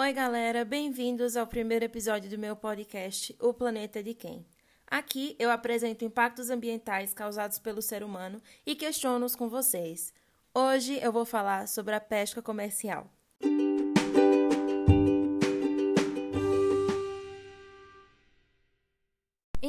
Oi, galera, bem-vindos ao primeiro episódio do meu podcast O Planeta de Quem. Aqui eu apresento impactos ambientais causados pelo ser humano e questiono-os com vocês. Hoje eu vou falar sobre a pesca comercial.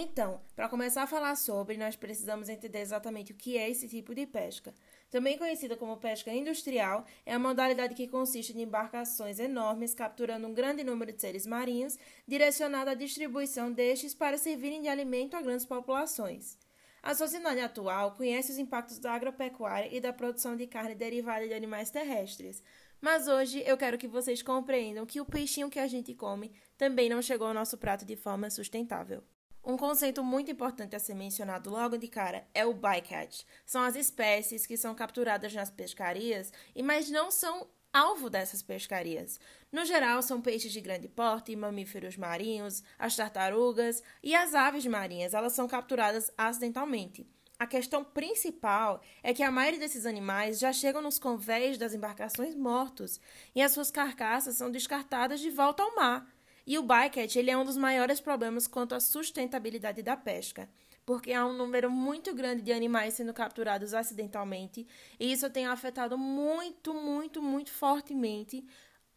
Então, para começar a falar sobre, nós precisamos entender exatamente o que é esse tipo de pesca. Também conhecida como pesca industrial, é a modalidade que consiste em embarcações enormes capturando um grande número de seres marinhos, direcionada à distribuição destes para servirem de alimento a grandes populações. A sociedade atual conhece os impactos da agropecuária e da produção de carne derivada de animais terrestres. Mas hoje eu quero que vocês compreendam que o peixinho que a gente come também não chegou ao nosso prato de forma sustentável. Um conceito muito importante a ser mencionado logo de cara é o bycatch. São as espécies que são capturadas nas pescarias, mas não são alvo dessas pescarias. No geral, são peixes de grande porte, mamíferos marinhos, as tartarugas e as aves marinhas. Elas são capturadas acidentalmente. A questão principal é que a maioria desses animais já chegam nos convés das embarcações mortos e as suas carcaças são descartadas de volta ao mar. E o bycatch ele é um dos maiores problemas quanto à sustentabilidade da pesca, porque há um número muito grande de animais sendo capturados acidentalmente, e isso tem afetado muito, muito, muito fortemente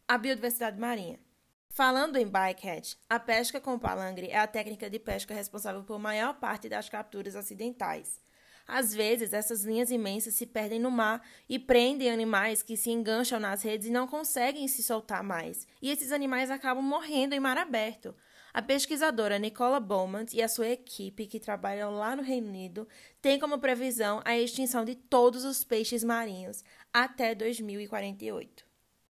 a biodiversidade marinha. Falando em bycatch, a pesca com palangre é a técnica de pesca responsável por maior parte das capturas acidentais. Às vezes, essas linhas imensas se perdem no mar e prendem animais que se engancham nas redes e não conseguem se soltar mais. E esses animais acabam morrendo em mar aberto. A pesquisadora Nicola Beaumont e a sua equipe, que trabalham lá no Reino Unido, têm como previsão a extinção de todos os peixes marinhos até 2048.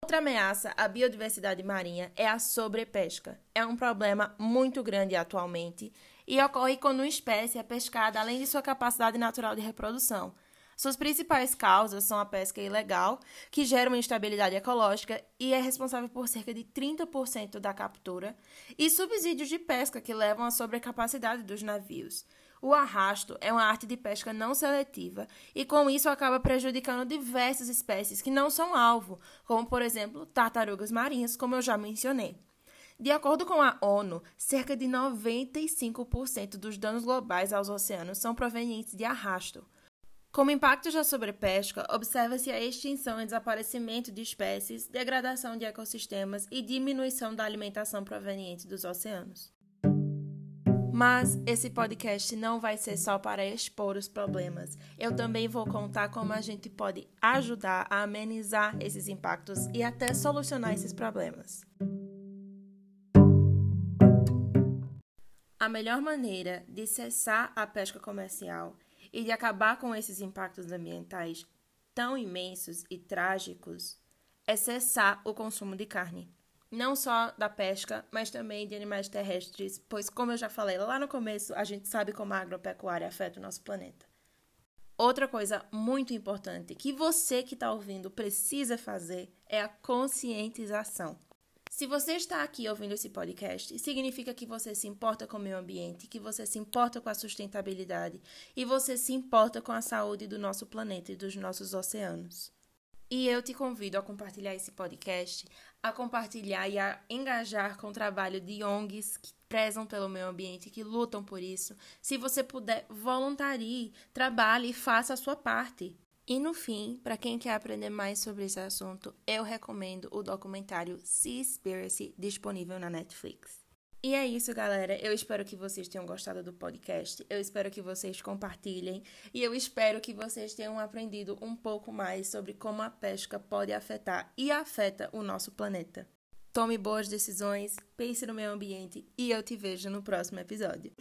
Outra ameaça à biodiversidade marinha é a sobrepesca. É um problema muito grande atualmente e ocorre quando uma espécie é pescada além de sua capacidade natural de reprodução. Suas principais causas são a pesca ilegal, que gera uma instabilidade ecológica e é responsável por cerca de 30% da captura, e subsídios de pesca, que levam à sobrecapacidade dos navios. O arrasto é uma arte de pesca não seletiva e, com isso, acaba prejudicando diversas espécies que não são alvo, como, por exemplo, tartarugas marinhas, como eu já mencionei. De acordo com a ONU, cerca de 95% dos danos globais aos oceanos são provenientes de arrasto. Como impactos da sobrepesca, observa-se a extinção e desaparecimento de espécies, degradação de ecossistemas e diminuição da alimentação proveniente dos oceanos. Mas esse podcast não vai ser só para expor os problemas. Eu também vou contar como a gente pode ajudar a amenizar esses impactos e até solucionar esses problemas. A melhor maneira de cessar a pesca comercial e de acabar com esses impactos ambientais tão imensos e trágicos é cessar o consumo de carne. Não só da pesca, mas também de animais terrestres, pois, como eu já falei lá no começo, a gente sabe como a agropecuária afeta o nosso planeta. Outra coisa muito importante que você que está ouvindo precisa fazer é a conscientização. Se você está aqui ouvindo esse podcast, significa que você se importa com o meio ambiente, que você se importa com a sustentabilidade e você se importa com a saúde do nosso planeta e dos nossos oceanos. E eu te convido a compartilhar esse podcast, a compartilhar e a engajar com o trabalho de ONGs que prezam pelo meio ambiente, que lutam por isso. Se você puder, voluntarie, trabalhe e faça a sua parte. E no fim, para quem quer aprender mais sobre esse assunto, eu recomendo o documentário Seaspiracy, disponível na Netflix. E é isso, galera. Eu espero que vocês tenham gostado do podcast. Eu espero que vocês compartilhem. E eu espero que vocês tenham aprendido um pouco mais sobre como a pesca pode afetar e afeta o nosso planeta. Tome boas decisões, pense no meio ambiente e eu te vejo no próximo episódio.